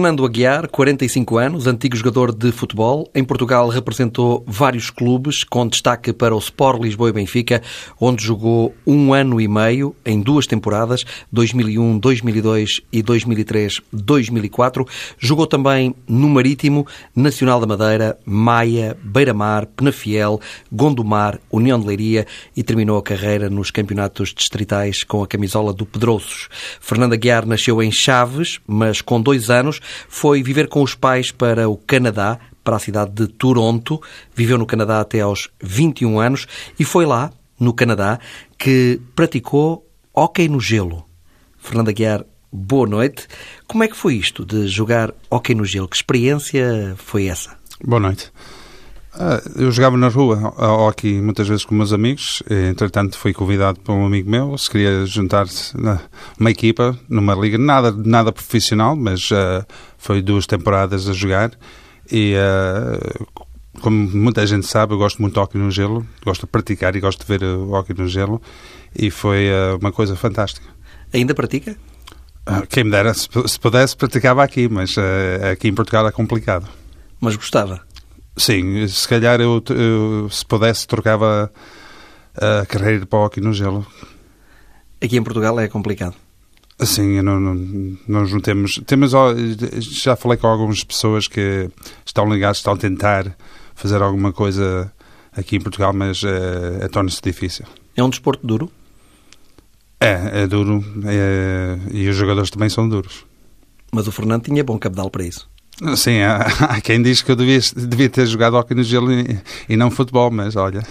Fernando Aguiar, 45 anos, antigo jogador de futebol. Em Portugal representou vários clubes, com destaque para o Sport Lisboa e Benfica, onde jogou um ano e meio em duas temporadas, 2001, 2002 e 2003, 2004. Jogou também no Marítimo, Nacional da Madeira, Maia, Beira-Mar, Penafiel, Gondomar, União de Leiria e terminou a carreira nos campeonatos distritais com a camisola do Pedroços. Fernando Aguiar nasceu em Chaves, mas com dois anos anos, foi viver com os pais para o Canadá, para a cidade de Toronto. Viveu no Canadá até aos 21 anos e foi lá, no Canadá, que praticou hóquei no gelo. Fernando Aguiar, boa noite. Como é que foi isto de jogar hóquei no gelo? Que experiência foi essa? Boa noite. Ah, eu jogava na rua hockey muitas vezes com meus amigos. Entretanto, fui convidado por um amigo meu. Se queria juntar-se numa equipa, numa liga, nada, nada profissional, mas uh, foi duas temporadas a jogar. E uh, como muita gente sabe, eu gosto muito de hockey no gelo. Gosto de praticar e gosto de ver o hockey no gelo. E foi uh, uma coisa fantástica. Ainda pratica? Quem me dera, se pudesse, praticava aqui, mas aqui em Portugal é complicado. Mas gostava? Sim, se calhar eu, eu, se pudesse trocava a carreira para o hockey no gelo. Aqui em Portugal é complicado. Sim, não, não, nós não temos, temos. Já falei com algumas pessoas que estão ligadas, estão a tentar fazer alguma coisa aqui em Portugal, mas é, é torna-se difícil. É um desporto duro? É, é duro. É, e os jogadores também são duros. Mas o Fernando tinha bom cabedal para isso. Sim, há, quem diz que eu devia, devia ter jogado hockey no gelo e, e, não futebol, mas olha,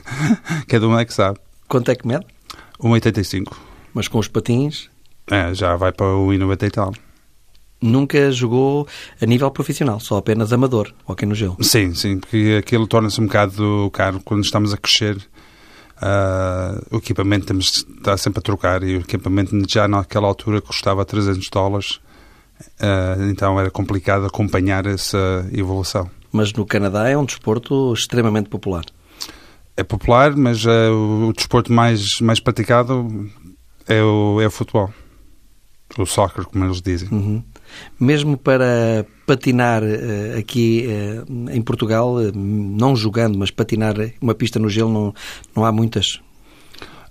cada um é que sabe. Quanto é que mede? 1,85. Mas com os patins? É, já vai para o 1,90 e tal. Nunca jogou a nível profissional, só apenas amador, hockey no gelo? Sim, sim, porque aquilo torna-se um bocado caro quando estamos a crescer. Uh, o equipamento temos estar sempre a trocar e o equipamento já naquela altura custava 300 dólares então era complicado acompanhar essa evolução. Mas no Canadá é um desporto extremamente popular. É popular, mas uh, o desporto mais, mais praticado é o, é o futebol. O soccer, como eles dizem. Uhum. Mesmo para patinar uh, aqui em Portugal, não jogando, mas patinar uma pista no gelo, não, não há muitas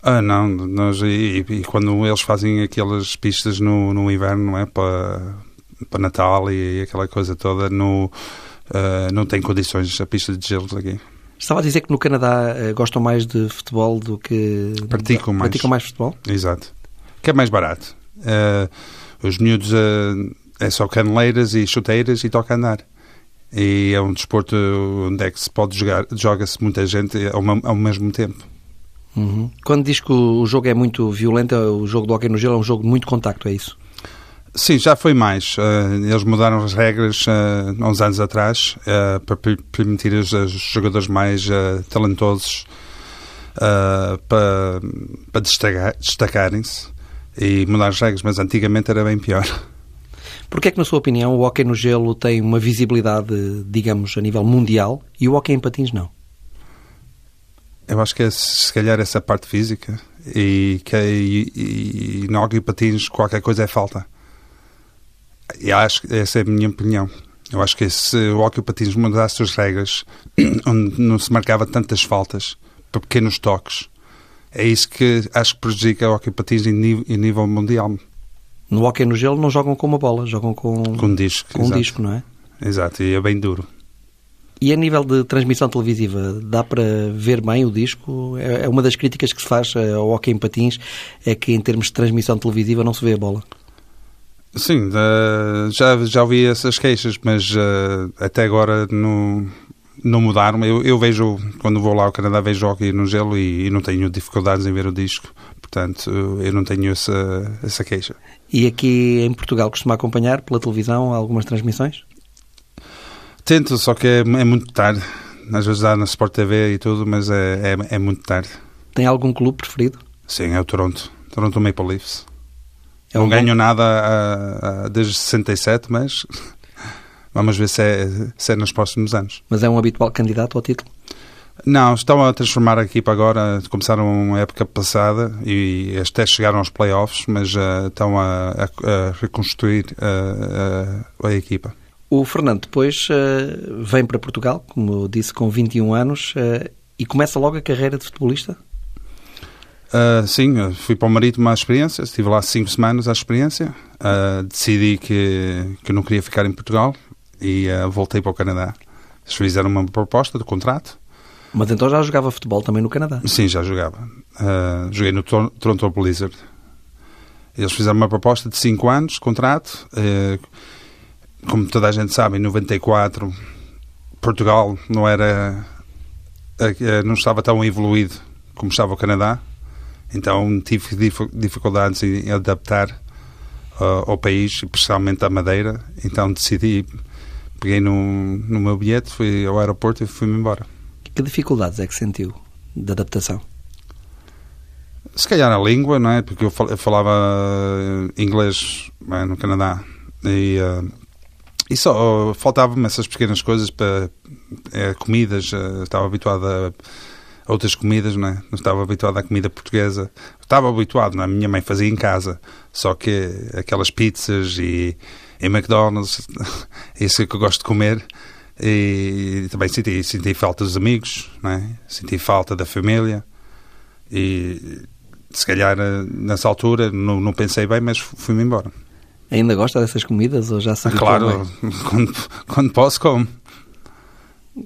ah, não, nós, e, e, quando eles fazem aquelas pistas no, no inverno, não é? Para, para Natal e, e aquela coisa toda, no, uh, não tem condições a pista de gelo aqui. Estava a dizer que no Canadá uh, gostam mais de futebol do que. Praticam mais. Praticam mais futebol? Exato. Que é mais barato. Uh, os miúdos é só caneleiras e chuteiras e toca a andar. E é um desporto onde é que se pode jogar, joga-se muita gente ao, ao mesmo tempo. Uhum. Quando diz que o jogo é muito violento, o jogo do hockey no gelo é um jogo de muito contacto, é isso? Sim, já foi mais. Uh, eles mudaram as regras uh, há uns anos atrás uh, para permitir aos, jogadores mais talentosos para, para destacarem-se e mudar as regras, mas antigamente era bem pior. Porquê é que, na sua opinião, o hockey no gelo tem uma visibilidade, digamos, a nível mundial e o hockey em patins não? Eu acho que é se calhar essa parte física e que e, e, e no hockey patins qualquer coisa é falta. E acho que essa é a minha opinião. Eu acho que se o hockey patins mudasse as regras, onde não se marcava tantas faltas para pequenos toques, é isso que acho que prejudica o hockey patins em nível, em nível mundial. No hockey no gelo não jogam com uma bola, jogam com, com um disco. Com um disco, não é? Exato, e é bem duro. E a nível de transmissão televisiva, dá para ver bem o disco? É, é uma das críticas que se faz ao hockey em patins, é que em termos de transmissão televisiva não se vê a bola. Sim, uh, já, já ouvi essas queixas, mas uh, até agora não, não mudaram. Eu, eu, vejo, quando vou lá ao Canadá, vejo hockey no gelo e, e, não tenho dificuldades em ver o disco. Portanto, eu não tenho essa, essa queixa. E aqui em Portugal costuma acompanhar pela televisão algumas transmissões? Tento, só que é, é muito tarde. Às vezes dá na Sport TV e tudo, mas é, é, é, muito tarde. Tem algum clube preferido? Sim, é o Toronto. Toronto Maple Leafs. É Não ganho bom... nada a, a, desde 67, mas vamos ver se é, se é nos próximos anos. Mas é um habitual candidato ao título? Não, estão a transformar a equipa agora. Começaram a época passada e até chegaram aos playoffs, mas uh, estão a, a, a reconstruir uh, a equipa. O Fernando depois uh, vem para Portugal, como disse, com 21 anos e começa logo a carreira de futebolista? sim, fui para o Marítimo à experiência, estive lá cinco semanas à experiência. decidi que, que não queria ficar em Portugal e voltei para o Canadá. Eles fizeram uma proposta de contrato mas então já jogava futebol também no Canadá? Sim, já jogava. Uh, joguei no Toronto Blizzard. Eles fizeram uma proposta de 5 anos, contrato. Uh, como toda a gente sabe, em 94 Portugal não era uh, não estava tão evoluído como estava o Canadá. Então tive dificuldades em adaptar ao país, especialmente à Madeira. Então decidi, peguei no, no meu bilhete, fui ao aeroporto e fui-me embora. Que dificuldades é que sentiu de adaptação? Se calhar a língua, não é? Porque eu falava inglês é? no Canadá e, uh, e só faltavam-me essas pequenas coisas para é, comidas. Uh, estava habituado a outras comidas, não é? Não estava habituado à comida portuguesa. Estava habituado, não é? A minha mãe fazia em casa, só que aquelas pizzas e, e McDonald's, isso é que eu gosto de comer. E também senti, senti falta dos amigos, é? senti falta da família. E se calhar nessa altura não, não pensei bem, mas fui-me embora. Ainda gosta dessas comidas ou já se Claro, quando, quando posso, como.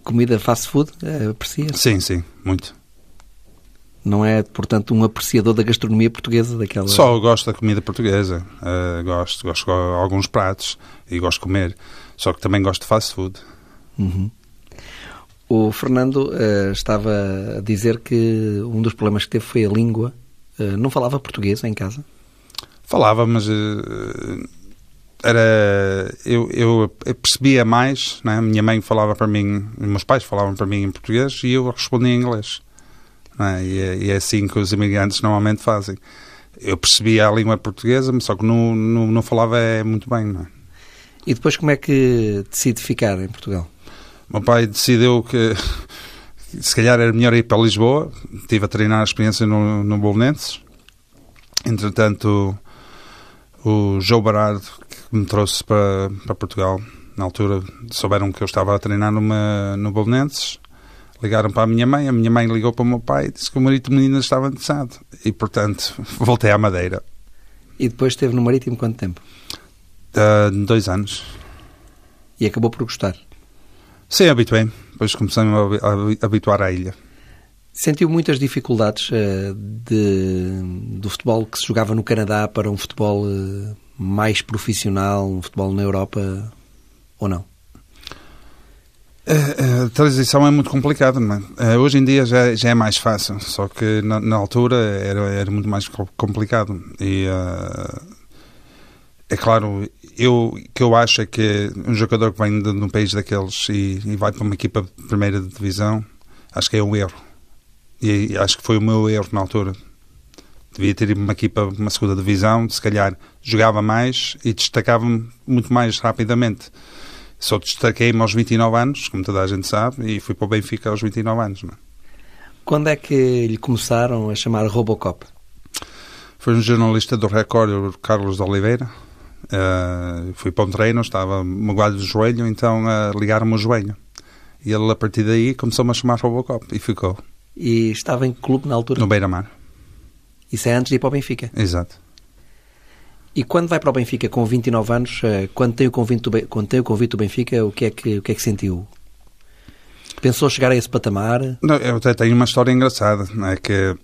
Comida fast food, é, aprecia? Sim, sim, muito. Não é, portanto, um apreciador da gastronomia portuguesa daquela... Só gosto da comida portuguesa. Uh, gosto, gosto de alguns pratos e gosto de comer. Só que também gosto de fast food. Uhum. O Fernando uh, estava a dizer que um dos problemas que teve foi a língua. Uh, não falava português em casa? Falava, mas uh, era eu, eu, percebia mais. Né? Minha mãe falava para mim, meus pais falavam para mim em português e eu respondia em inglês. Né? E, é, e, é, assim que os imigrantes normalmente fazem. Eu percebia a língua portuguesa, só que não, não, não falava muito bem. Não é? E depois como é que decide ficar em Portugal? meu pai decidiu que se calhar era melhor ir para Lisboa. Estive a treinar a experiência no, no Bolonenses. Entretanto, o João Barardo, que me trouxe para, para Portugal, na altura souberam que eu estava a treinar numa, no Bolonenses. Ligaram para a minha mãe, a minha mãe ligou para o meu pai e disse que o Marítimo ainda estava interessado. E, portanto, voltei à Madeira. E depois esteve no Marítimo quanto tempo? Uh, dois anos. E acabou por gostar? Sim, habituei. Depois comecei a habituar à ilha. Sentiu muitas dificuldades uh, de, do futebol que se jogava no Canadá para um futebol uh, mais profissional, um futebol na Europa, ou não? A, a transição é muito complicada, não é? Hoje em dia já, já é mais fácil, só que na, na altura era, era muito mais complicado. E uh, é claro, eu, que eu acho é que um jogador que vem de, de um país daqueles e, e, vai para uma equipa de primeira divisão, acho que é um erro. E, acho que foi o meu erro na altura. Devia ter uma equipa, uma segunda divisão, se calhar jogava mais e destacava-me muito mais rapidamente. Só destaquei-me aos 29 anos, como toda a gente sabe, e fui para o Benfica aos 29 anos. Não? É? Quando é que lhe começaram a chamar Robocop? Foi um jornalista do Record, Carlos de Oliveira, Uh, fui para um treino, estava magoado do joelho, então uh, ligaram-me o joelho. E ele, a partir daí, começou-me a chamar Robocop e ficou. E estava em que clube na altura? No Beira-Mar. Isso é antes de ir para o Benfica? Exato. E quando vai para o Benfica com 29 anos, uh, quando tem o convite do, quando tem o convite do Benfica, o que, é que, o que é que sentiu? Pensou chegar a esse patamar? Não, eu até tenho uma história engraçada, é que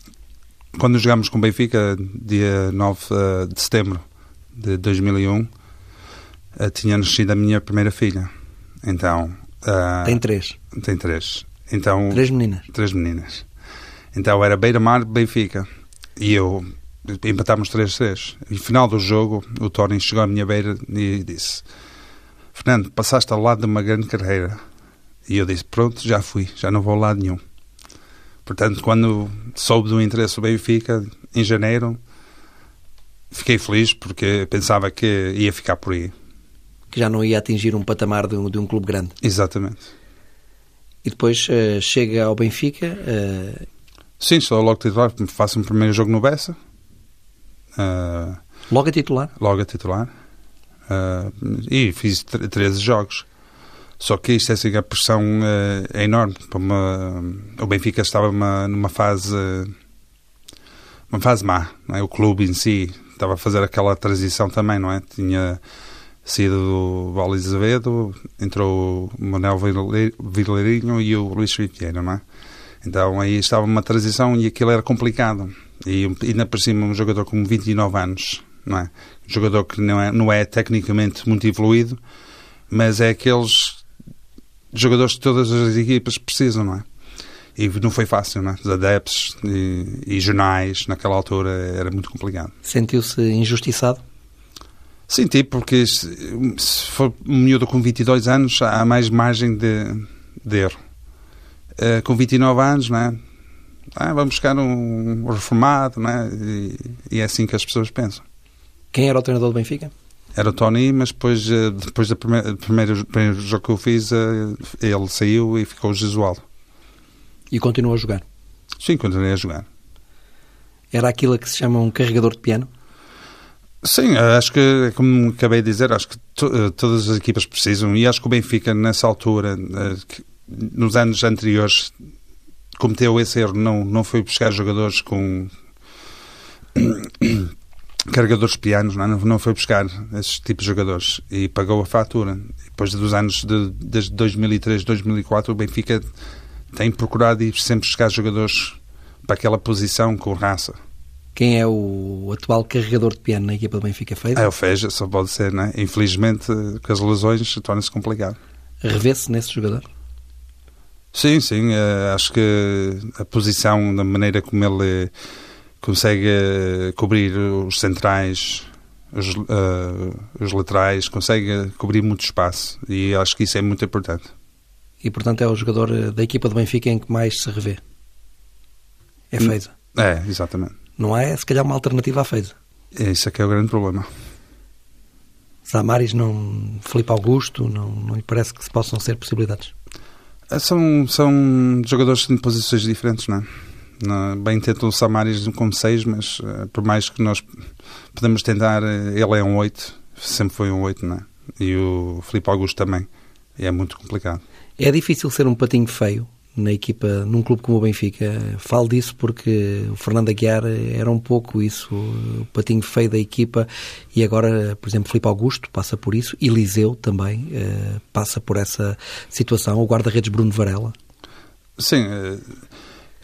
quando jogámos com o Benfica, dia 9 de setembro, de 2001, uh, tinha nascido a minha primeira filha. Então. Uh, tem três. Tem três. Então, três meninas. Três meninas. Então era Beira-Mar, Benfica. E eu empatámos 3-3. E no final do jogo, o Tony chegou à minha beira e disse: Fernando, passaste ao lado de uma grande carreira. E eu disse: Pronto, já fui, já não vou ao lado nenhum. Portanto, quando soube do interesse do Benfica, em janeiro, fiquei feliz porque pensava que ia ficar por aí. Que já não ia atingir um patamar de um, de um clube grande. Exatamente. E depois uh, chega ao Benfica. Uh... Sim, sou logo titular. Faço o primeiro jogo no Bessa. Uh, logo a titular? Logo a titular. e fiz 13 jogos. Só que isto é assim, a pressão é enorme. Uma, o Benfica estava numa, numa fase uma fase má. É? O clube em si estava a fazer aquela transição também, não é? Tinha saído do Val Azevedo, entrou o Manuel Vileirinho e o Luís Filipe não é? Então aí estava uma transição e aquilo era complicado. E ainda por cima um jogador com 29 anos, não é? Um jogador que não é, não é tecnicamente muito evoluído, mas é aqueles jogadores que todas as equipas precisam, não é? E não foi fácil, não é? Os adeptos e, e jornais, naquela altura, era muito complicado. Sentiu-se injustiçado? Senti, porque se, se for um miúdo com 22 anos, há mais margem de, de erro. Uh, com 29 anos, não é? Ah, vamos buscar um reformado, não é? E, e, é assim que as pessoas pensam. Quem era o treinador do Benfica? Era o Tony, mas depois, eh, depois do primeiro, primeiro, primeiro jogo que eu fiz, eh, ele saiu e ficou o Jesualdo. E continuou a jogar? Sim, continuei a jogar. Era aquilo que se chama um carregador de piano? Sim, acho que, como acabei de dizer, acho que to, eh, todas as equipas precisam e acho que o Benfica, nessa altura, eh, nos anos anteriores, cometeu esse erro, não, não foi buscar jogadores com carregadores pianos, não, é? não foi buscar esses tipos de jogadores e pagou a fatura. Depois dos anos de, desde 2003, 2004, o Benfica tem procurado ir sempre buscar jogadores para aquela posição com raça. Quem é o atual carregador de piano na equipa do Benfica Feija? É o Feija, só pode ser, não é? Infelizmente, com as lesões, torna-se complicado. Revê-se nesse jogador? Sim, sim. Uh, acho que a posição, da maneira como ele consegue uh, cobrir os centrais, os, uh, os laterais, consegue cobrir muito espaço. E acho que isso é muito importante. E, portanto, é o jogador da equipa do Benfica em que mais se revê? É hum. Feija? É, exatamente. Não há, se calhar, uma alternativa à. É isso é que é o grande problema. Samaris, não, Felipe Augusto, não, não lhe parece que se possam ser possibilidades? É, são, são jogadores em posições diferentes, não é? Bem tentam o Samaris como 6, mas uh, por mais que nós podemos tentar, uh, ele é um 8, sempre foi um 8, não é? E o Felipe Augusto também. E é muito complicado. É difícil ser um patinho feio na equipa, num clube como o Benfica. Falo disso porque o Fernando Aguiar era um pouco isso, o patinho feio da equipa, e agora, por exemplo, Filipe Augusto passa por isso, Eliseu também uh, passa por essa situação, o guarda-redes Bruno Varela. Sim, eh,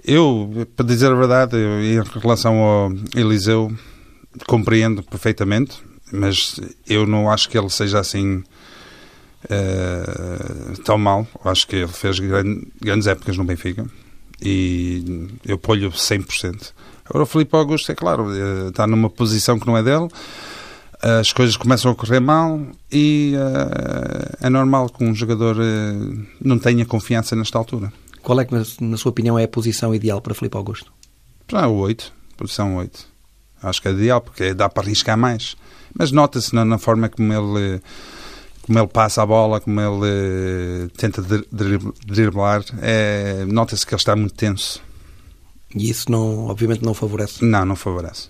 eu, para dizer a verdade, em relação ao Eliseu, compreendo perfeitamente, mas eu não acho que ele seja assim uh, tão mal. Acho que ele fez grande, grandes épocas no Benfica e eu ponho 100%. Agora o Filipe Augusto, é claro, uh, está numa posição que não é dele, as coisas começam a correr mal e uh, é normal que um jogador não tenha confiança nesta altura. Qual é que, na sua opinião, é a posição ideal para Filipe Augusto? Ah, o 8, posição 8. Acho que é ideal, porque dá para arriscar mais. Mas nota-se na, na forma como ele como ele passa a bola, como ele uh, tenta driblar, é, nota-se que ele está muito tenso. E isso, não, obviamente, não favorece? Não, não favorece.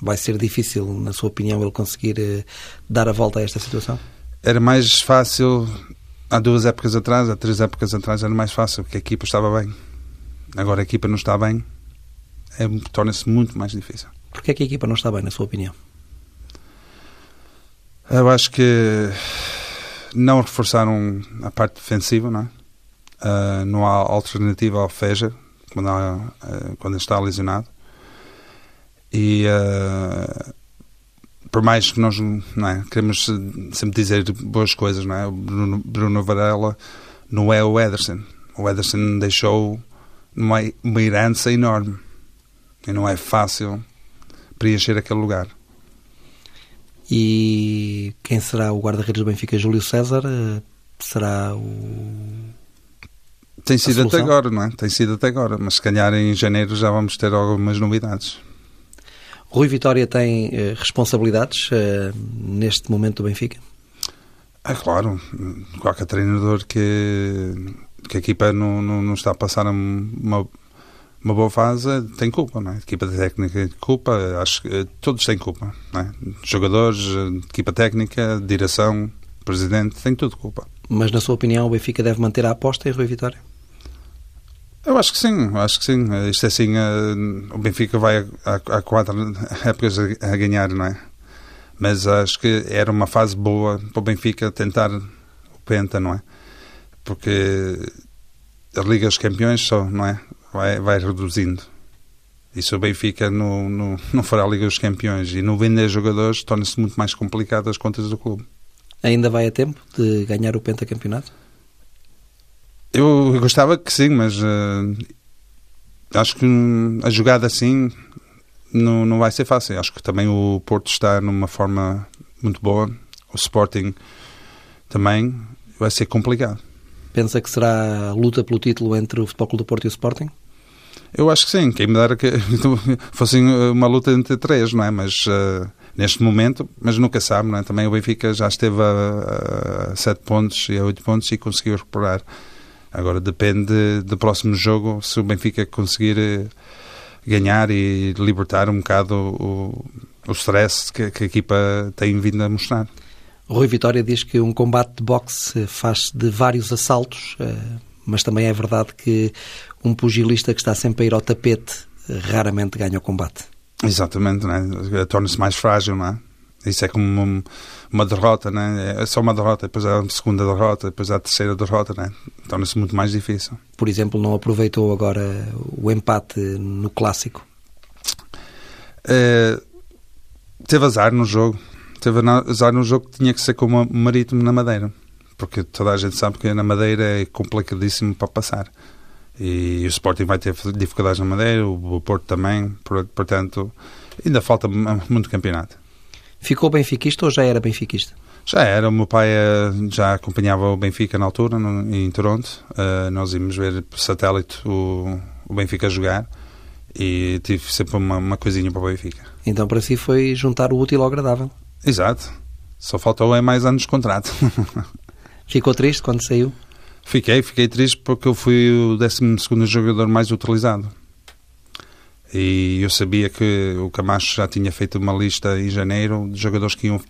Vai ser difícil, na sua opinião, ele conseguir uh, dar a volta a esta situação? Era mais fácil, há duas épocas atrás, há três épocas atrás, era mais fácil, porque a equipa estava bem. Agora a equipa não está bem, é, torna-se muito mais difícil. Porquê é que a equipa não está bem, na sua opinião? Eu acho que não reforçaram a parte defensiva, não é? Uh, não há alternativa ao Feja quando, há, uh, quando está lesionado. E uh, por mais que nós não é, queremos sempre dizer boas coisas, não é? O Bruno, Bruno Varela não é o Ederson. O Ederson deixou uma, uma herança enorme e não é fácil preencher aquele lugar. E quem será o guarda-redes do Benfica? Júlio César? Eh, será o. Tem sido até agora, não é? Tem sido até agora, mas se calhar em janeiro já vamos ter algumas novidades. Rui Vitória tem uh, responsabilidades uh, neste momento do Benfica? É claro, qualquer treinador que, que a equipa não, não, não está a passar uma, uma boa fase, tem culpa, não é? Equipa técnica tem culpa, acho que todos têm culpa, não é? Jogadores, equipa técnica, direção, presidente, tem tudo culpa. Mas, na sua opinião, o Benfica deve manter a aposta em Rui Vitória? Eu acho que sim, acho que sim. Isto é assim, o Benfica vai há quatro épocas a ganhar, não é? Mas acho que era uma fase boa para o Benfica tentar o Penta, não é? Porque a Liga dos Campeões só, não é? Vai, vai reduzindo. E se o Benfica não, não, não for à Liga dos Campeões e não vender jogadores, torna-se muito mais complicado as contas do clube. Ainda vai a tempo de ganhar o pentacampeonato? Eu gostava que sim, mas uh, acho que a jogada assim não, não vai ser fácil. Acho que também o Porto está numa forma muito boa, o Sporting também vai ser complicado. Pensa que será luta pelo título entre o Futebol Clube do Porto e o Sporting? Eu acho que sim. Quem me dera que fosse uma luta entre três, não é? Mas uh, neste momento, mas nunca sabe, não é? Também o Benfica já esteve a, a sete pontos e a oito pontos e conseguiu recuperar. Agora depende do próximo jogo se o Benfica conseguir eh, ganhar e libertar um bocado o, o stress que, que a equipa tem vindo a mostrar. Rui Vitória diz que um combate de boxe faz de vários assaltos, eh, mas também é verdade que um pugilista que está sempre a ir ao tapete eh, raramente ganha o combate. Exatamente, né? torna-se mais frágil, não é? Isso é como uma, uma derrota, né? É só uma derrota, depois há a segunda derrota, depois há a terceira derrota, né? Torna-se muito mais difícil. Por exemplo, não aproveitou agora o empate no clássico? É, teve azar no jogo. Teve azar no jogo que tinha que ser como o Marítimo na Madeira. Porque toda a gente sabe que na Madeira é complicadíssimo para passar. E o Sporting vai ter dificuldades na Madeira, o Porto também, portanto, ainda falta muito campeonato. Ficou benfiquista ou já era benfiquista? Já era, o meu pai eh, já acompanhava o Benfica na altura, no, em Toronto. Uh, nós íamos ver por satélite o, o Benfica jogar e tive sempre uma, uma coisinha para o Benfica. Então para si foi juntar o útil ao agradável? Exato. Só faltou é mais anos de contrato. Ficou triste quando saiu? Fiquei, fiquei triste porque eu fui o 12 jogador mais utilizado. E eu sabia que o Camacho já tinha feito uma lista em janeiro de jogadores que iam,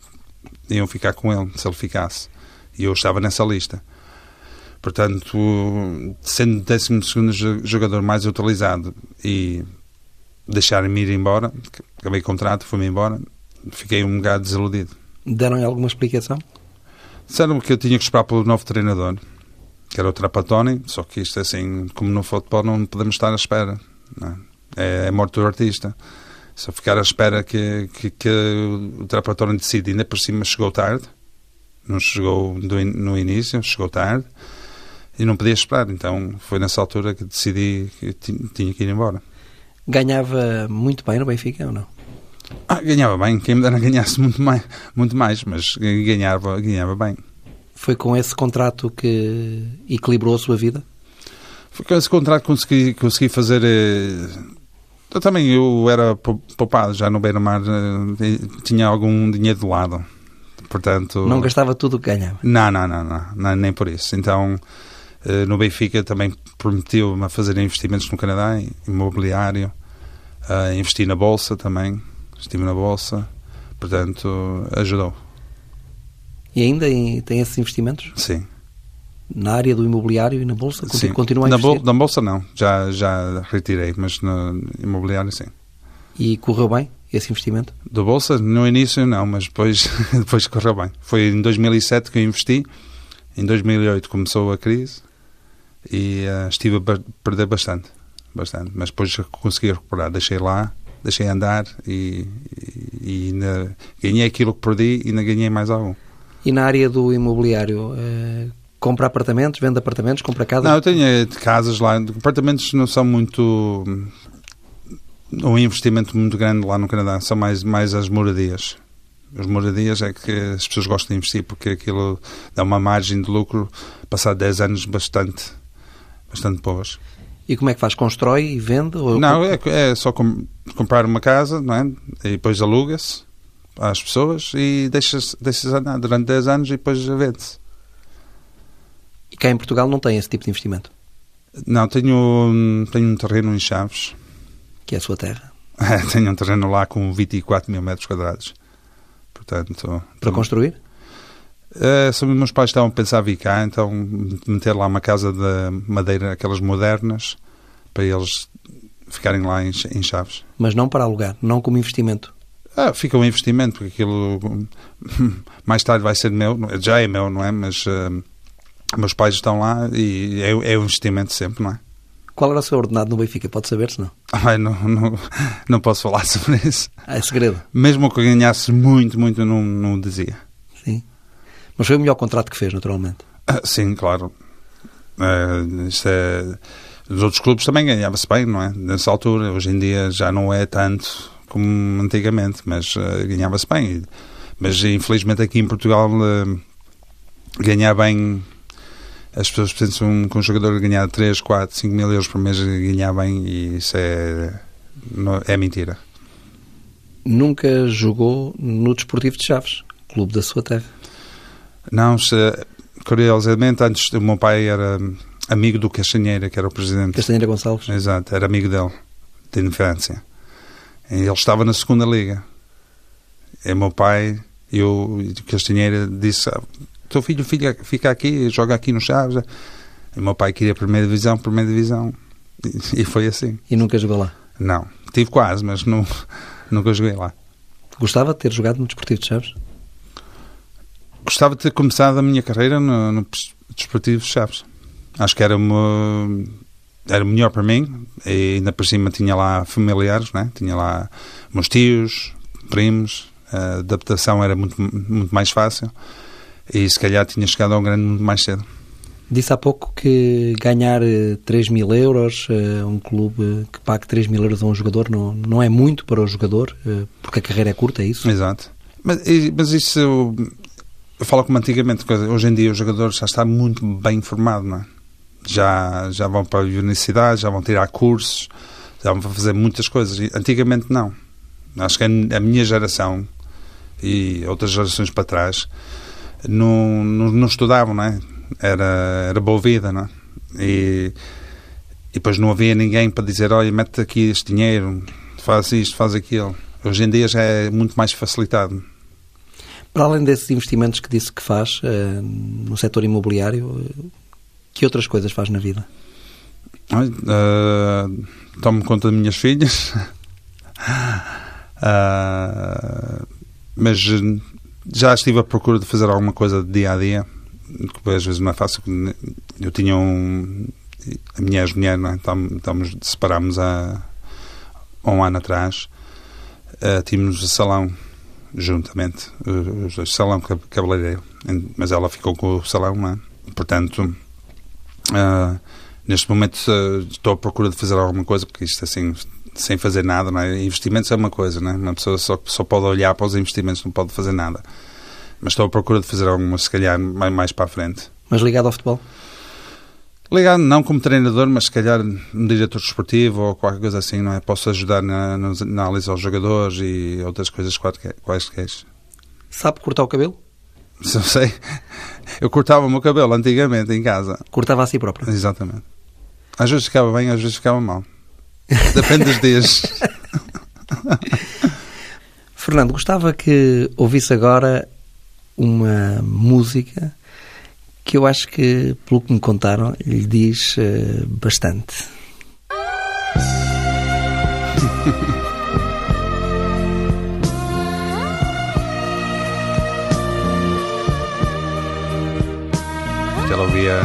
iam ficar com ele, se ele ficasse. E eu estava nessa lista. Portanto, sendo o 12 jogador mais utilizado e deixarem-me ir embora, acabei o contrato, fui-me embora, fiquei um bocado desiludido. Deram-lhe alguma explicação? Disseram que eu tinha que esperar pelo novo treinador, que era o Trapatoni, só que isto é assim, como no futebol não podemos estar à espera. É? é, é morto do artista. Só ficar à espera que, que, que o Trapatoni decida, ainda por cima chegou tarde, não chegou do, no início, chegou tarde, e não podia esperar. Então foi nessa altura que decidi que tinha que ir embora. Ganhava muito bem no Benfica ou não? Ah, ganhava bem, quem me dera ganhasse muito mais, muito mais mas ganhava, ganhava bem. Foi com esse contrato que equilibrou a sua vida? Foi com esse contrato que consegui, consegui fazer eh, eu também eu era poupado já no Beira-Mar, eh, tinha algum dinheiro de lado. Portanto, não gastava tudo o que ganhava? Não, não, não, não, não nem por isso. Então, eh, no Benfica também prometeu-me a fazer investimentos no Canadá, imobiliário, investir na Bolsa também, estive na Bolsa, portanto, ajudou. E ainda tem esses investimentos? Sim na área do imobiliário e na bolsa? Sim. Continua a bol na bolsa não, já, já retirei, mas no imobiliário sim. E correu bem esse investimento? Da bolsa, no início não, mas depois, depois correu bem. Foi em 2007 que eu investi, em 2008 começou a crise e uh, estive a perder bastante, bastante, mas depois consegui recuperar, deixei lá, deixei andar e, e, e ganhei aquilo que perdi e ainda ganhei mais algum. E na área do imobiliário, uh, compra apartamentos, vende apartamentos, compra casas? Não, eu tenho eh, casas lá. Apartamentos não são muito um investimento muito grande lá no Canadá, são mais, mais as moradias. As moradias é que as pessoas gostam de investir porque aquilo dá uma margem de lucro passar 10 anos bastante, bastante boas. E como é que faz? Constrói e vende? Ou... Não, é, é só com, comprar uma casa, não é? E depois aluga-se às pessoas e deixa-se deixa andar durante 10 anos e depois vende-se. cá em Portugal não tem esse tipo de investimento? Não, tenho, tenho um terreno em Chaves. Que é a sua terra? tenho um terreno lá com 24 mil metros quadrados. Portanto, Para construir? Uh, se meus pais estavam a pensar vir cá, então meter lá uma casa de madeira, aquelas modernas, para eles ficarem lá em, em Chaves. Mas não para alugar, não como investimento? Ah, fica um investimento, porque aquilo mais tarde vai ser meu, já é meu, não é? Mas uh, meus pais estão lá e é, é um investimento sempre, não é? Qual era o seu ordenado no Benfica? Pode saber-se, não? Ai, não, não? Não posso falar sobre isso. Ah, é segredo? Mesmo que eu ganhasse muito, muito, não, não dizia. Mas foi o melhor contrato que fez, naturalmente. Ah, sim, claro. Uh, isto é... Os outros clubes também ganhava-se bem, não é? Nessa altura. Hoje em dia já não é tanto como antigamente, mas uh, ganhava-se bem. Mas infelizmente aqui em Portugal uh, ganhar bem as pessoas pensam que um jogador ganhar 3, 4, 5 mil euros por mês ganhar bem e isso é, é mentira. Nunca jogou no Desportivo de Chaves, clube da sua terra? Não, se, curiosamente, antes o meu pai era amigo do Castanheira, que era o presidente. Castanheira Gonçalves? Exato, era amigo dele, de infância. Ele estava na segunda liga. E meu pai e o Castanheira disse: Teu filho fica, fica aqui, joga aqui no Chaves. E meu pai queria a primeira divisão, primeira divisão. E, e foi assim. E nunca jogou lá? Não, tive quase, mas não, nunca joguei lá. Gostava de ter jogado no Desportivo de Chaves? Gostava de ter começado a minha carreira no, no Desportivo de Chaves. Acho que era uma, era melhor para mim e ainda por cima tinha lá familiares, né? tinha lá meus tios, primos, a adaptação era muito, muito mais fácil e se calhar tinha chegado ao grande muito mais cedo. Disse há pouco que ganhar 3 eh, mil euros, eh, um clube que pague 3 mil euros a um jogador, não, não é muito para o jogador, eh, porque a carreira é curta, é isso? Exato. Mas, mas isso, eu, falo como antigamente, hoje em dia o jogador já está muito bem informado, não é? Já, já vão para a universidade, já vão tirar cursos, já vão fazer muitas coisas. Antigamente não. Acho que a minha geração e outras gerações para trás não, não, não estudavam, não é? Era, era boa vida, não é? E, e depois não havia ninguém para dizer, olha, mete aqui este dinheiro, faz isto, faz aquilo. Hoje em dia já é muito mais facilitado. Para além desses investimentos que disse que faz uh, no setor imobiliário, que outras coisas faz na vida? Uh, tomo conta de minhas filhas. uh, mas já estive à procura de fazer alguma coisa de dia a dia, que às vezes não é fácil. Eu tinha um. A minha ex-mulher, é? separámos há, há um ano atrás. Uh, tínhamos o salão juntamente, os dois, salão cabeleireiro, mas ela ficou com o salão, não é? Portanto, uh, neste momento uh, estou à procura de fazer alguma coisa, porque isto assim, sem fazer nada, é? Investimentos é uma coisa, é? Uma pessoa só, só pode olhar para os investimentos, não pode fazer nada. Mas estou à procura de fazer alguma, se calhar, mais, mais para a frente. Mas ligado ao futebol? Ligado, não como treinador, mas se calhar um diretor desportivo ou qualquer coisa assim, não é? Posso ajudar na, na análise aos jogadores e outras coisas quaisquer. Sabe cortar o cabelo? Não sei. Eu cortava o meu cabelo antigamente em casa. Cortava a si próprio? Exatamente. Às vezes ficava bem, às vezes ficava mal. Depende dos dias. Fernando, gostava que ouvisse agora uma música que eu acho que, pelo que me contaram, lhe diz uh, bastante. Ela ouvia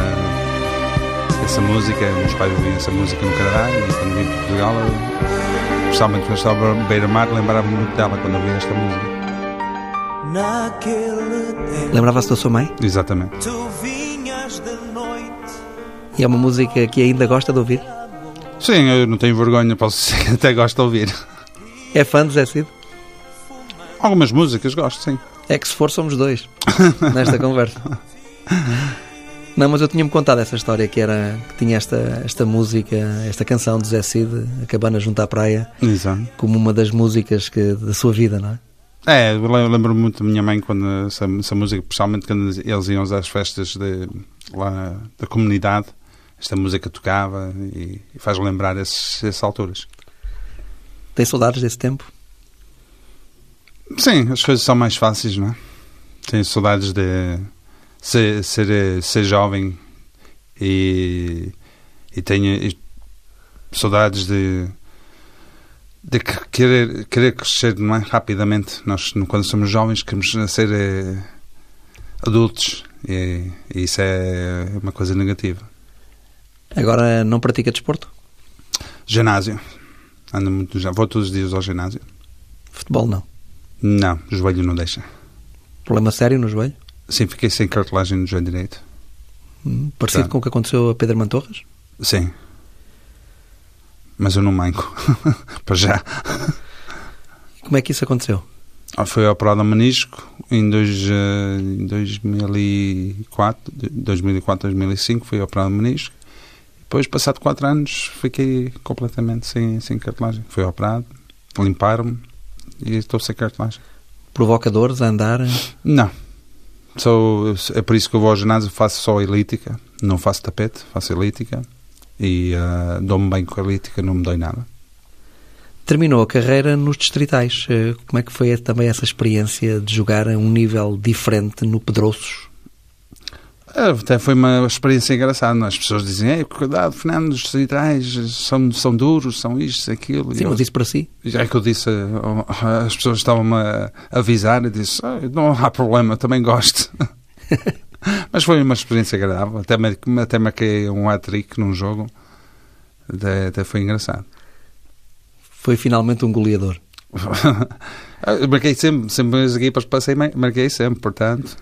essa música, meus pais ouviam essa música no Canadá e quando vim para Portugal, eu, especialmente quando estava beira-mar, lembrava-me muito dela quando ouvia esta música. Lembrava-se da sua mãe? Exatamente. E é uma música que ainda gosta de ouvir? Sim, eu não tenho vergonha, posso dizer, até gosto de ouvir. É fã de Zé Cid? Algumas músicas gosto, sim. É que se for somos dois nesta conversa. Não, mas eu tinha-me contado essa história que era que tinha esta, esta música, esta canção de Zé Cid, a cabana junto à praia, Exato. como uma das músicas que, da sua vida, não é? É, eu lembro muito da minha mãe quando essa, essa música, especialmente quando eles iam às festas de, lá da comunidade, esta música tocava e, e faz lembrar esses, essas alturas. Tem saudades desse tempo? Sim, as coisas são mais fáceis, não é? Tenho saudades de ser, ser, ser jovem e, e tenho e saudades de, de querer, querer crescer é? rapidamente. Nós, quando somos jovens, queremos ser é, adultos e, e isso é uma coisa negativa. Agora não pratica desporto? Ginásio. Ando muito já. Vou todos os dias ao ginásio. Futebol não? Não, o joelho não deixa. Problema sério no joelho? Sim, fiquei sem cartilagem no joelho direito. Hum, parecido tá. com o que aconteceu a Pedro Mantorras? Sim. Mas eu não manco. Para já. Como é que isso aconteceu? Ah, foi operado a menisco em, dois, uh, em 2004, 2004, 2005 foi operado a menisco. Depois, passado 4 anos, fiquei completamente sem, sem cartilagem. Foi operado, limparam-me e estou sem cartilagem. Provocadores a andar? Não. Sou, é por isso que eu vou ao ginásio, faço só elítica, não faço tapete, faço elítica e uh, dou-me bem com a elítica, não me dói nada. Terminou a carreira nos distritais. Eh, como é que foi também essa experiência de jogar a um nível diferente no Pedroços? É, até foi uma experiência engraçada. As pessoas dizem, Ei, cuidado, Fernando, os distritais são, são duros, são isto, aquilo. Sim, mas isso para si? Já é que eu disse, as pessoas estavam-me a avisar e disse, ah, não há problema, também gosto. mas foi uma experiência agradável. Até, até marquei um hat-trick num jogo. Até, até foi engraçado. Foi finalmente um goleador. marquei sempre, sempre as equipas passei, marquei sempre, portanto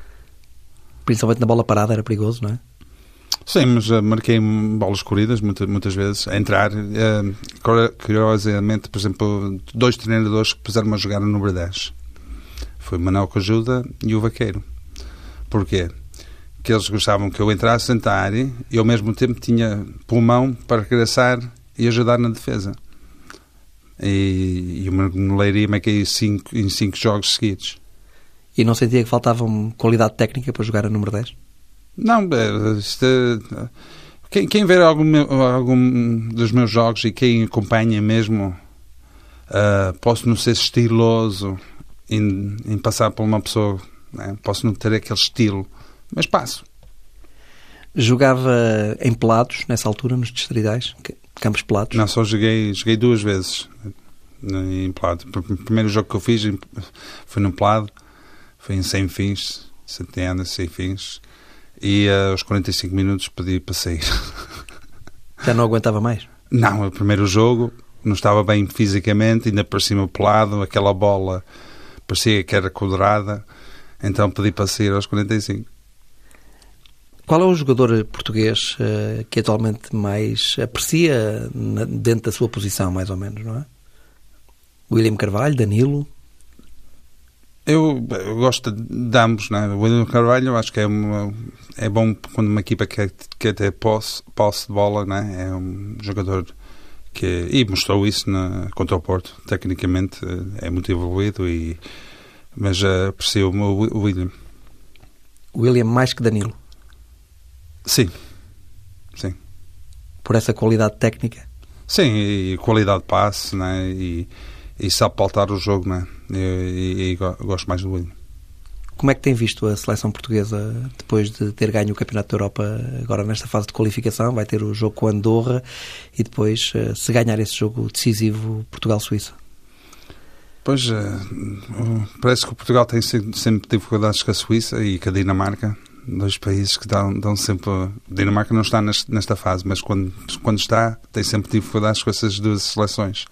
principalmente na bola parada, era perigoso, não é? Sim, mas uh, marquei bolas corridas muitas, muitas vezes, a entrar. Uh, curiosamente, por exemplo, dois treinadores que puseram-me a jogar no 10. Foi o Manuel Cojuda e o Vaqueiro. Porquê? Que eles gostavam que eu entrasse, sentar e ao mesmo tempo tinha pulmão para regressar e ajudar na defesa. E, e Leiria me caiu cinco, em cinco jogos seguidos. E não sentia que faltava qualidade técnica para jogar a número 10? Não, isto, é, quem, quem ver algum, algum dos meus jogos e quem acompanha mesmo, uh, posso não ser estiloso em, em passar por uma pessoa, né? posso não ter aquele estilo, mas passo. Jogava em pelados nessa altura, nos distritais? Campos pelados? Não, só joguei, joguei duas vezes em pelado. O primeiro jogo que eu fiz foi no pelado foi em 100 fins, centenas, 100 fins, e uh, aos 45 minutos pedi para sair. Já não aguentava mais? Não, o primeiro jogo não estava bem fisicamente, ainda por cima pelado, aquela bola parecia que era quadrada, então pedi para sair aos 45. Qual é o jogador português uh, que atualmente mais aprecia na, dentro da sua posição, mais ou menos, não é? William Carvalho, Danilo? Eu, eu, gosto de ambos, né? O William Carvalho acho que é, uma, é bom quando uma equipa quer, quer ter posse, posse de bola, né? É um jogador que e mostrou isso na, contra o Porto. Tecnicamente é muito evoluído e mas uh, aprecio o William. William mais que Danilo. Sim, sim. Por essa qualidade técnica. Sim, e qualidade de passe, né? E e sabe pautar o jogo, né? E, e, e gosto mais do William. Como é que tem visto a seleção portuguesa depois de ter ganho o Campeonato da Europa agora nesta fase de qualificação? Vai ter o jogo com Andorra e depois, eh, se ganhar esse jogo decisivo, Portugal-Suíça? Pois, uh, parece que o Portugal tem sempre dificuldades com a Suíça e com a Dinamarca, dois países que dão, dão sempre. A Dinamarca não está nesta fase, mas quando, quando está, tem sempre dificuldades com essas duas seleções.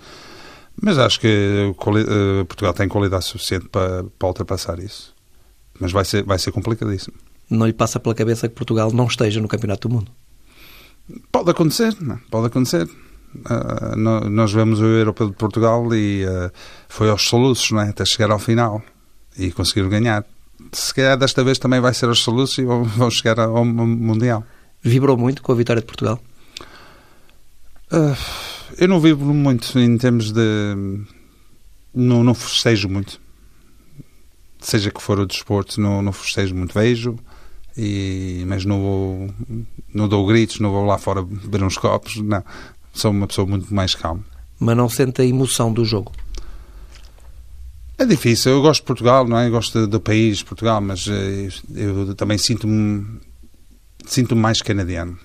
Mas acho que uh, Portugal tem qualidade suficiente para, para ultrapassar isso. Mas vai ser, vai ser complicadíssimo. Não lhe passa pela cabeça que Portugal não esteja no Campeonato do Mundo? Pode acontecer, não? pode acontecer. Uh, nós vemos o Europeu de Portugal e uh, foi aos soluços, não é? até chegar ao final e conseguir ganhar. Se calhar desta vez também vai ser aos soluços e vão, vão chegar ao Mundial. Vibrou muito com a vitória de Portugal? Uh, eu não vivo muito em termos de. Não, não festejo muito. seja que for o desporto, não, não festejo muito, vejo, e, mas não vou, não dou gritos, não vou lá fora beber uns copos, não. Sou uma pessoa muito mais calma. Mas não sente a emoção do jogo? É difícil. Eu gosto de Portugal, não é? Eu gosto do país, Portugal, mas eh, eu também sinto-me sinto-me mais canadiano.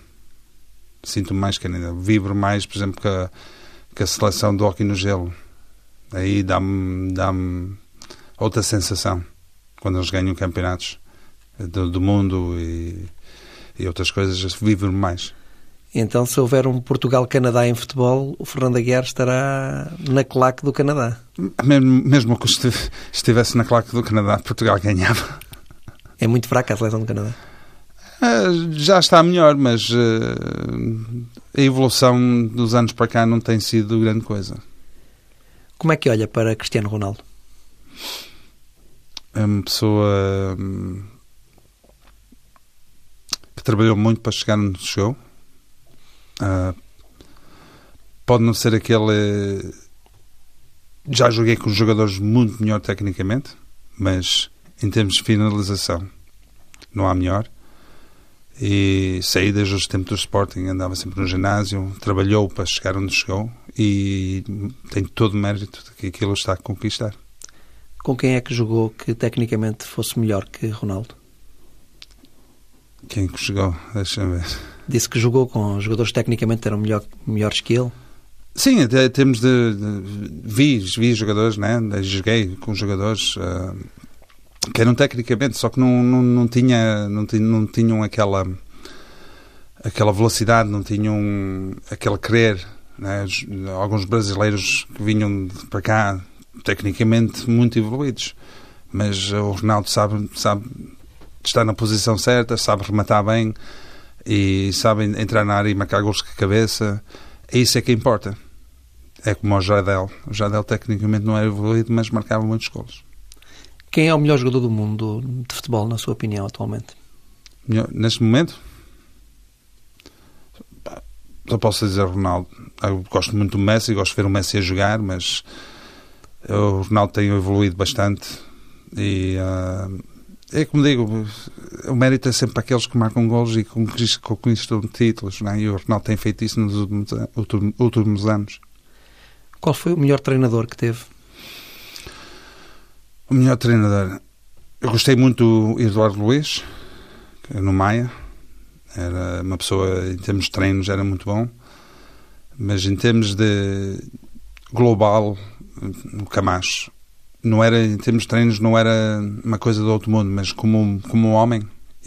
Sinto-me mais canadiano. Vibro mais, por exemplo, que a, que a seleção do hockey no gelo. Aí dá-me dá outra sensação quando eles ganham campeonatos do, do mundo e, e outras coisas. Vibro mais. Então, se houver um Portugal-Canadá em futebol, o Fernando Aguiar estará na claque do Canadá. Mesmo, que estivesse na claque do Canadá, Portugal ganhava. É muito fraca a seleção do Canadá? Uh, já está melhor, mas uh, a evolução dos anos para cá não tem sido grande coisa. Como é que olha para Cristiano Ronaldo? É uma pessoa hum, que trabalhou muito para chegar onde chegou Uh, pode não ser aquele. Já joguei com jogadores muito melhor tecnicamente, mas em termos de finalização não há melhor. E saí desde os tempos do Sporting, andava sempre no ginásio, trabalhou para chegar onde chegou e tem todo o mérito que aquilo está a conquistar. Com quem é que jogou que tecnicamente fosse melhor que Ronaldo? Quem que jogou? Deixa-me ver. Disse que jogou com jogadores que tecnicamente eram melhor, melhores que ele. Sim, até temos de, de, vi, vi jogadores, né? Joguei com jogadores uh, que eram tecnicamente, só que não, não, não, tinha, não, tinham, não tinham aquela aquela velocidade, não tinham aquele querer. Né? Alguns brasileiros que vinham para cá tecnicamente muito evoluídos, mas o Ronaldo sabe, sabe estar na posição certa, sabe rematar bem e sabem entrar na área e marcar gols com a cabeça. É isso é que importa. É como o Jadel. O Jadel tecnicamente não era evoluído, mas marcava muitos gols. Quem é o melhor jogador do mundo de futebol, na sua opinião, atualmente? Neste momento? Só posso dizer Ronaldo. Eu gosto muito do Messi, gosto de ver o Messi a jogar, mas o Ronaldo tem evoluído bastante e uh, é como digo, o mérito é sempre aqueles que marcam gols e conquistam títulos, não é? e o Ronaldo tem feito isso nos últimos, últimos anos. Qual foi o melhor treinador que teve? O melhor treinador? Eu gostei muito do Eduardo Luiz, no Maia. Era uma pessoa, em termos de treinos, era muito bom. Mas em termos de global, o Camacho não era, em termos de treinos, não era uma coisa do outro mundo, mas como, como um homem,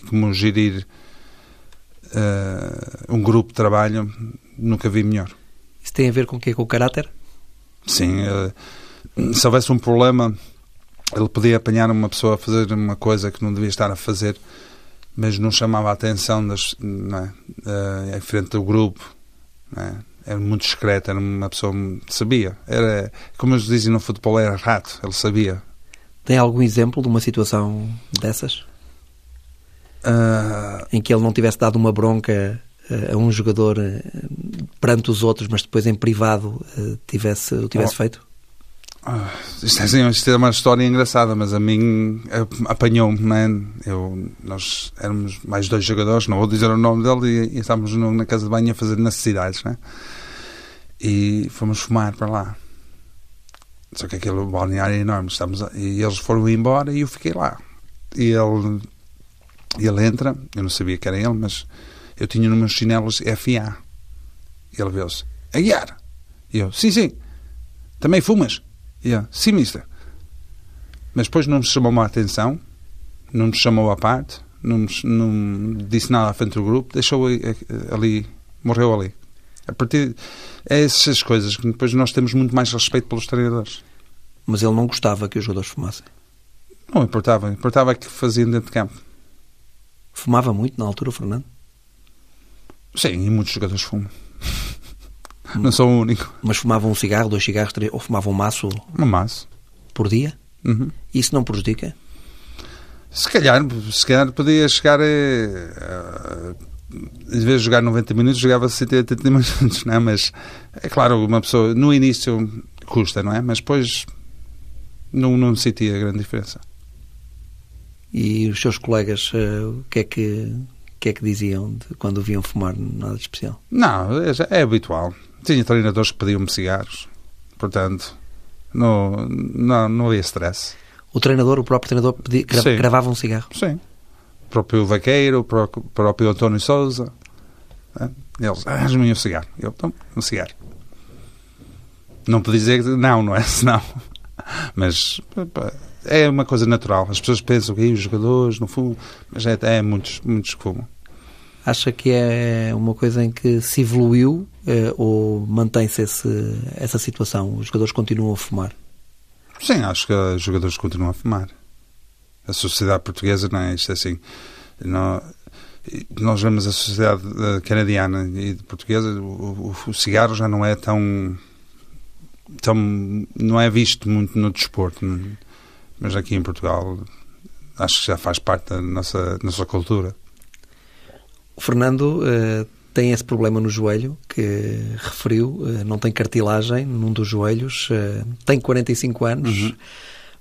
como gerir uh, um grupo de trabalho, nunca vi melhor. Isso tem a ver com o quê? Com o caráter? Sim. Uh, se houvesse um problema, ele podia apanhar uma pessoa a fazer uma coisa que não devia estar a fazer, mas não chamava a atenção das, não é? uh, em frente do grupo. É? era muito discreto, era uma pessoa que sabia. Era, como eles dizem no futebol, era rato, ele sabia. Tem algum exemplo de uma situação dessas? Uh... Em que ele não tivesse dado uma bronca uh, a um jogador uh, perante os outros, mas depois em privado tivesse, o tivesse oh. feito? Ah, isto, é, assim, isto é uma história engraçada, mas a mim apanhou-me, né? Eu, nós éramos mais dois jogadores, não vou dizer o nome dele, e, e estávamos na casa de banho a fazer necessidades, né? E fomos fumar para lá. Só que aquele balneário é enorme. Estamos e eles foram embora e eu fiquei lá. E ele, ele entra, eu não sabia que era ele, mas eu tinha nos meus chinelos FA. E ele viu-se, Aguiar! E eu, sim, sim, também fumas? Yeah. Sim, mister. Mas depois não nos chamou uma atenção, não nos chamou à parte, não, nos, não disse nada à frente do grupo, deixou ali, morreu ali. A partir é essas coisas que depois nós temos muito mais respeito pelos treinadores. Mas ele não gostava que os jogadores fumassem? Não importava, importava que faziam dentro de campo. Fumava muito na altura, Fernando? Sim, e muitos jogadores fumam. Não sou o único. Mas fumavam um cigarro, dois cigarros, três, ou fumavam um maço? Um maço. Por dia? Uhum. Isso não prejudica? Se calhar, se calhar podia chegar a, a em vez de jogar 90 minutos, jogava 180 minutos, não é? Mas, é claro, uma pessoa, no início custa, não é? Mas depois não, não sentia grande diferença. E os seus colegas, uh, o que é que, que é que diziam de, quando o viam fumar? Nada de especial? Não, é, é habitual. Tinha treinadores que pediam-me cigarros, portanto, não, não, não havia stress. O treinador, o próprio treinador, pedia, gra, gravava um cigarro? Sim. O próprio Vaqueiro, o próprio, próprio António Souza. É? Eles, ah, um cigarro. Eu, então, um cigarro. Não podia dizer não, não é? Senão. Mas é uma coisa natural. As pessoas pensam que os jogadores não fumam, mas é, é muitos, muitos que fumam. Acha que é uma coisa em que se evoluiu eh, ou mantém-se essa situação? Os jogadores continuam a fumar? Sim, acho que os jogadores continuam a fumar. A sociedade portuguesa não é isto é assim. Não, nós vemos a sociedade eh, canadiana e portuguesa, o, o, o cigarro já não é tão tão não é visto muito no desporto, mas aqui em Portugal acho que já faz parte da nossa nossa cultura. O Fernando uh, tem esse problema no joelho que referiu, uh, não tem cartilagem num dos joelhos, uh, tem 45 anos. Uhum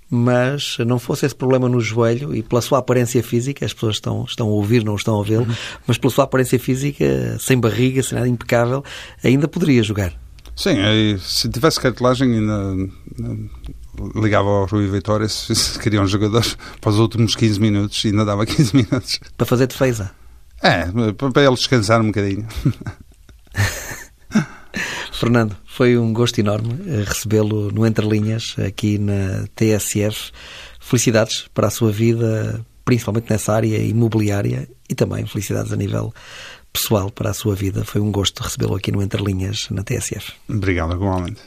mas não fosse esse problema no joelho e pela sua aparência física, as pessoas estão, estão a ouvir, não estão a vê-lo, uhum. mas pela sua aparência física, sem barriga, sem nada impecável, ainda poderia jogar. Sim, se tivesse cartilagem ainda ligava ao Rui Vitória se, se queria um jogador para os últimos 15 minutos e ainda dava 15 minutos. Para fazer defesa? É, para ele descansar um bocadinho. Fernando, foi um gosto enorme eh, recebê-lo no Entre Linhas, aqui na TSF. Felicidades para a sua vida, principalmente nessa área imobiliária e também felicidades a nível pessoal para a sua vida. Foi um gosto recebê-lo aqui no Entre Linhas, na TSF. Obrigado, igualmente.